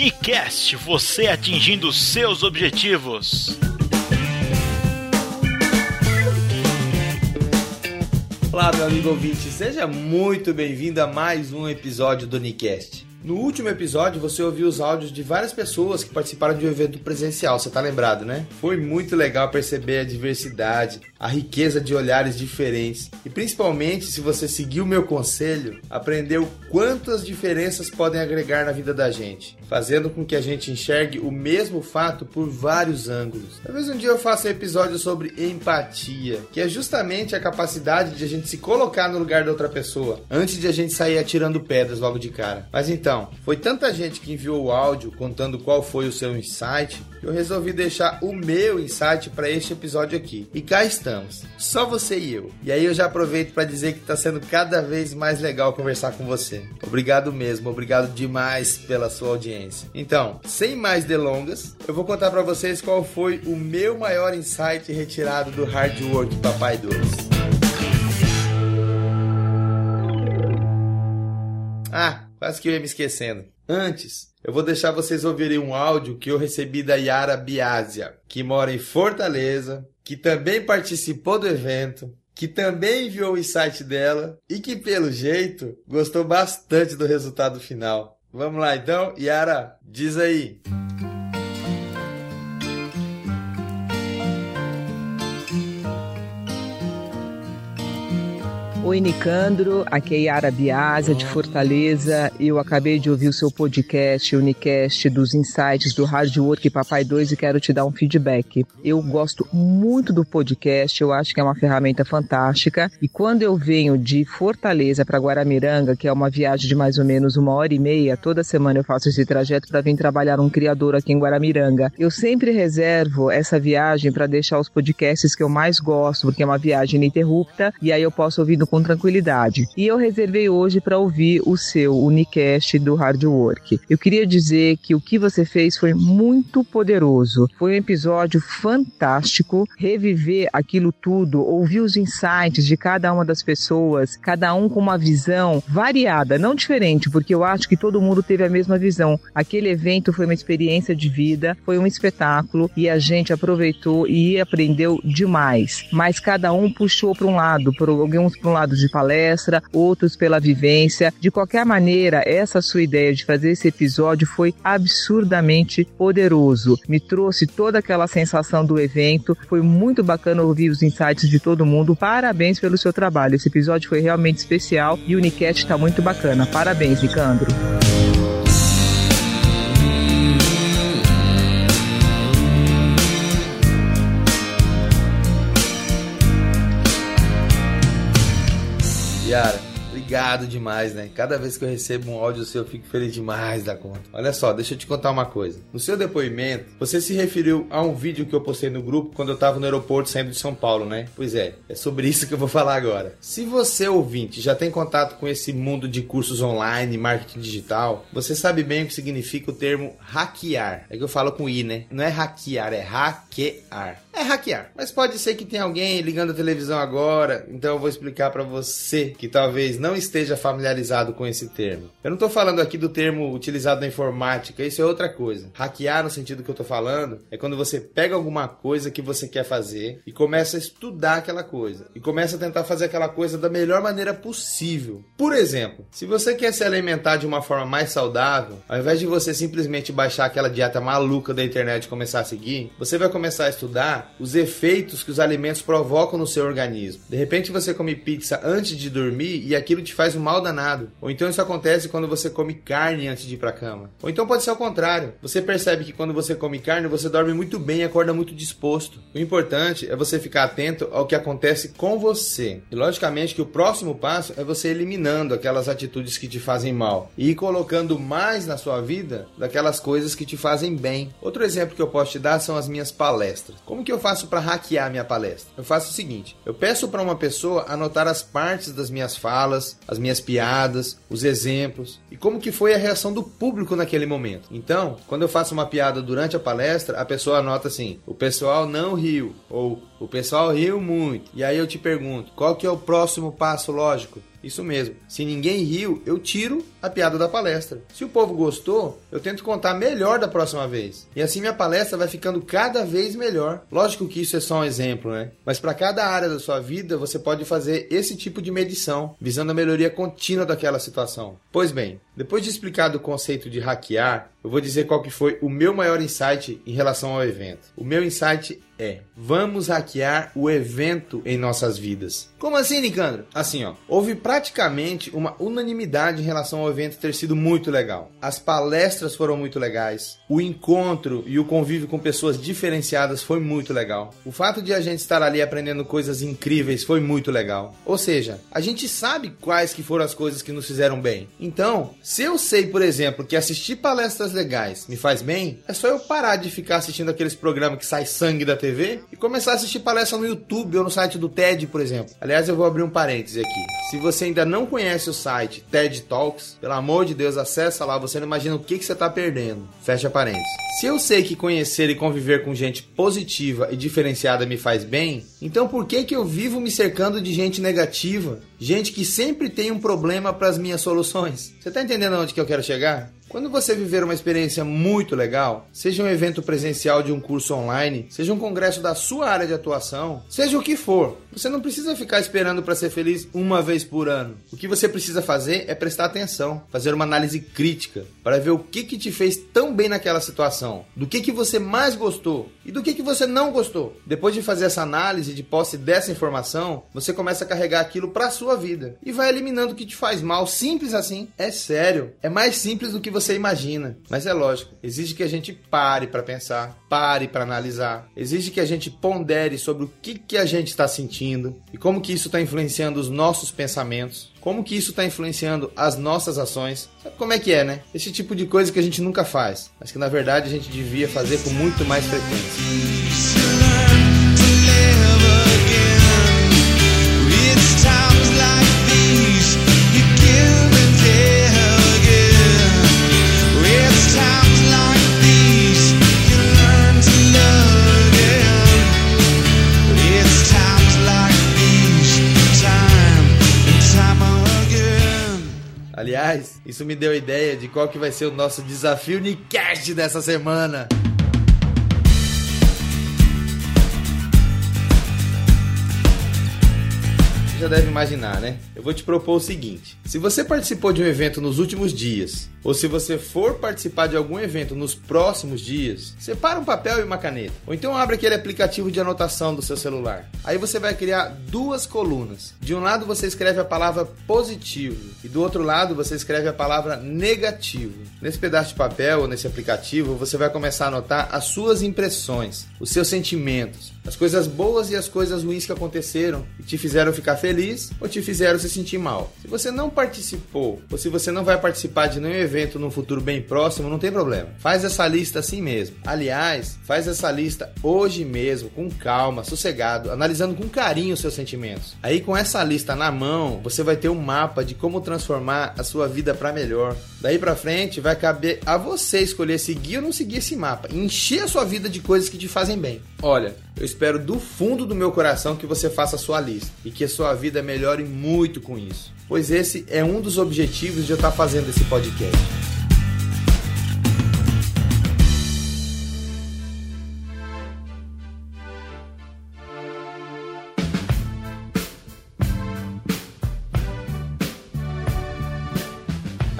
Unicast, você atingindo seus objetivos. Olá, meu amigo ouvinte, seja muito bem-vindo a mais um episódio do Unicast. No último episódio, você ouviu os áudios de várias pessoas que participaram de um evento presencial, você tá lembrado, né? Foi muito legal perceber a diversidade, a riqueza de olhares diferentes e principalmente, se você seguir o meu conselho, aprendeu quantas diferenças podem agregar na vida da gente, fazendo com que a gente enxergue o mesmo fato por vários ângulos. Talvez um dia eu faça um episódio sobre empatia, que é justamente a capacidade de a gente se colocar no lugar da outra pessoa, antes de a gente sair atirando pedras logo de cara. Mas então, então, foi tanta gente que enviou o áudio contando qual foi o seu insight, que eu resolvi deixar o meu insight para este episódio aqui. E cá estamos, só você e eu. E aí eu já aproveito para dizer que está sendo cada vez mais legal conversar com você. Obrigado mesmo, obrigado demais pela sua audiência. Então, sem mais delongas, eu vou contar para vocês qual foi o meu maior insight retirado do Hard Work Papai 2. Ah, Quase que eu ia me esquecendo. Antes, eu vou deixar vocês ouvirem um áudio que eu recebi da Yara Biazia, que mora em Fortaleza, que também participou do evento, que também enviou o insight dela e que, pelo jeito, gostou bastante do resultado final. Vamos lá então, Yara, diz aí. Oi, Nicandro. Aqui é Yara Biasa, de Fortaleza. Eu acabei de ouvir o seu podcast, o Unicast, dos insights do Hard Work Papai 2 e quero te dar um feedback. Eu gosto muito do podcast, eu acho que é uma ferramenta fantástica. E quando eu venho de Fortaleza para Guaramiranga, que é uma viagem de mais ou menos uma hora e meia, toda semana eu faço esse trajeto para vir trabalhar um criador aqui em Guaramiranga. Eu sempre reservo essa viagem para deixar os podcasts que eu mais gosto, porque é uma viagem ininterrupta e aí eu posso ouvir no com tranquilidade. E eu reservei hoje para ouvir o seu Unicast do Hard Work. Eu queria dizer que o que você fez foi muito poderoso. Foi um episódio fantástico. Reviver aquilo tudo, ouvir os insights de cada uma das pessoas, cada um com uma visão variada, não diferente, porque eu acho que todo mundo teve a mesma visão. Aquele evento foi uma experiência de vida, foi um espetáculo e a gente aproveitou e aprendeu demais. Mas cada um puxou para um lado, por alguns para um lado lado de palestra, outros pela vivência. De qualquer maneira, essa sua ideia de fazer esse episódio foi absurdamente poderoso. Me trouxe toda aquela sensação do evento. Foi muito bacana ouvir os insights de todo mundo. Parabéns pelo seu trabalho. Esse episódio foi realmente especial e o Unicat está muito bacana. Parabéns, Ricandro. Yara, obrigado demais, né? Cada vez que eu recebo um áudio seu, eu fico feliz demais da conta. Olha só, deixa eu te contar uma coisa. No seu depoimento, você se referiu a um vídeo que eu postei no grupo quando eu tava no aeroporto saindo de São Paulo, né? Pois é, é sobre isso que eu vou falar agora. Se você, ouvinte, já tem contato com esse mundo de cursos online, marketing digital, você sabe bem o que significa o termo hackear. É que eu falo com I, né? Não é hackear, é hackear é hackear. Mas pode ser que tenha alguém ligando a televisão agora, então eu vou explicar para você que talvez não esteja familiarizado com esse termo. Eu não estou falando aqui do termo utilizado na informática, isso é outra coisa. Hackear no sentido que eu estou falando é quando você pega alguma coisa que você quer fazer e começa a estudar aquela coisa e começa a tentar fazer aquela coisa da melhor maneira possível. Por exemplo, se você quer se alimentar de uma forma mais saudável, ao invés de você simplesmente baixar aquela dieta maluca da internet e começar a seguir, você vai começar a estudar os efeitos que os alimentos provocam no seu organismo. De repente você come pizza antes de dormir e aquilo te faz um mal danado. Ou então isso acontece quando você come carne antes de ir para cama. Ou então pode ser ao contrário. Você percebe que quando você come carne, você dorme muito bem e acorda muito disposto. O importante é você ficar atento ao que acontece com você. E logicamente que o próximo passo é você eliminando aquelas atitudes que te fazem mal e colocando mais na sua vida daquelas coisas que te fazem bem. Outro exemplo que eu posso te dar são as minhas palestras. Como que eu faço para hackear minha palestra? Eu faço o seguinte: eu peço para uma pessoa anotar as partes das minhas falas, as minhas piadas, os exemplos e como que foi a reação do público naquele momento. Então, quando eu faço uma piada durante a palestra, a pessoa anota assim: o pessoal não riu ou o pessoal riu muito. E aí eu te pergunto: qual que é o próximo passo lógico? Isso mesmo. Se ninguém riu, eu tiro a piada da palestra. Se o povo gostou, eu tento contar melhor da próxima vez. E assim minha palestra vai ficando cada vez melhor. Lógico que isso é só um exemplo, né? Mas para cada área da sua vida, você pode fazer esse tipo de medição, visando a melhoria contínua daquela situação. Pois bem, depois de explicar do conceito de hackear, eu vou dizer qual que foi o meu maior insight em relação ao evento. O meu insight é: vamos hackear o evento em nossas vidas. Como assim, Nicandro? Assim, ó, houve praticamente uma unanimidade em relação ao evento ter sido muito legal. As palestras foram muito legais, o encontro e o convívio com pessoas diferenciadas foi muito legal. O fato de a gente estar ali aprendendo coisas incríveis foi muito legal. Ou seja, a gente sabe quais que foram as coisas que nos fizeram bem. Então, se eu sei, por exemplo, que assistir palestras legais me faz bem, é só eu parar de ficar assistindo aqueles programas que sai sangue da TV e começar a assistir palestra no YouTube ou no site do TED, por exemplo. Aliás, eu vou abrir um parêntese aqui. Se você ainda não conhece o site TED Talks, pelo amor de Deus, acessa lá, você não imagina o que, que você está perdendo. Fecha parênteses. Se eu sei que conhecer e conviver com gente positiva e diferenciada me faz bem, então por que, que eu vivo me cercando de gente negativa? Gente que sempre tem um problema para as minhas soluções? Você está entendendo onde que eu quero chegar? Quando você viver uma experiência muito legal, seja um evento presencial de um curso online, seja um congresso da sua área de atuação, seja o que for, você não precisa ficar esperando para ser feliz uma vez por ano. O que você precisa fazer é prestar atenção, fazer uma análise crítica para ver o que, que te fez tão bem naquela situação, do que, que você mais gostou e do que, que você não gostou. Depois de fazer essa análise de posse dessa informação, você começa a carregar aquilo para sua vida e vai eliminando o que te faz mal, simples assim. É sério, é mais simples do que você imagina, mas é lógico, exige que a gente pare para pensar, pare para analisar, exige que a gente pondere sobre o que, que a gente está sentindo e como que isso está influenciando os nossos pensamentos, como que isso está influenciando as nossas ações. Sabe como é que é, né? Esse tipo de coisa que a gente nunca faz, mas que na verdade a gente devia fazer com muito mais frequência. Aliás, isso me deu ideia de qual que vai ser o nosso desafio Nicast dessa semana. Já deve imaginar, né? Eu vou te propor o seguinte: se você participou de um evento nos últimos dias, ou se você for participar de algum evento nos próximos dias, separa um papel e uma caneta. Ou então abre aquele aplicativo de anotação do seu celular. Aí você vai criar duas colunas. De um lado você escreve a palavra positivo e do outro lado você escreve a palavra negativo. Nesse pedaço de papel ou nesse aplicativo você vai começar a anotar as suas impressões, os seus sentimentos, as coisas boas e as coisas ruins que aconteceram e te fizeram ficar feliz ou te fizeram se sentir mal. Se você não participou ou se você não vai participar de nenhum evento no futuro bem próximo, não tem problema. Faz essa lista assim mesmo. Aliás, faz essa lista hoje mesmo, com calma, sossegado, analisando com carinho os seus sentimentos. Aí com essa lista na mão, você vai ter um mapa de como transformar a sua vida para melhor. Daí para frente vai caber a você escolher seguir ou não seguir esse mapa, encher a sua vida de coisas que te fazem bem. Olha, eu espero do fundo do meu coração que você faça a sua lista e que a sua vida melhore muito com isso, pois esse é um dos objetivos de eu estar fazendo esse podcast.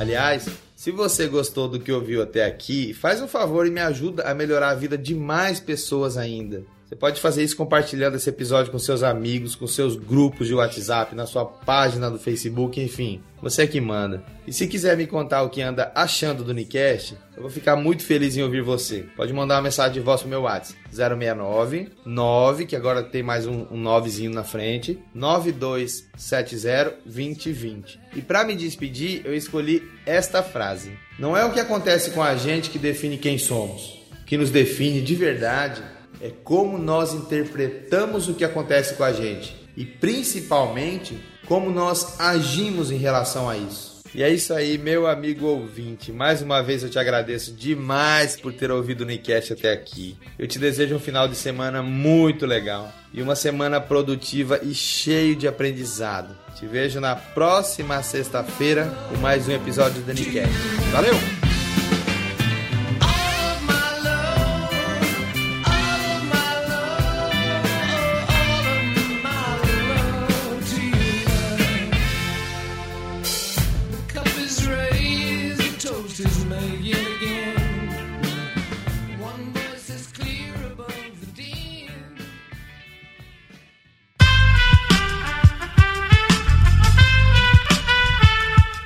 Aliás, se você gostou do que ouviu até aqui, faz um favor e me ajuda a melhorar a vida de mais pessoas ainda. Você pode fazer isso compartilhando esse episódio com seus amigos, com seus grupos de WhatsApp, na sua página do Facebook, enfim. Você é que manda. E se quiser me contar o que anda achando do Nicast, eu vou ficar muito feliz em ouvir você. Pode mandar uma mensagem de voz pro meu WhatsApp. 069 9, que agora tem mais um, um 9zinho na frente, 9270 2020. E para me despedir, eu escolhi esta frase. Não é o que acontece com a gente que define quem somos. O que nos define de verdade é como nós interpretamos o que acontece com a gente e principalmente como nós agimos em relação a isso. E é isso aí, meu amigo ouvinte. Mais uma vez eu te agradeço demais por ter ouvido o Nicast até aqui. Eu te desejo um final de semana muito legal e uma semana produtiva e cheio de aprendizado. Te vejo na próxima sexta-feira com mais um episódio do Nicast. Valeu!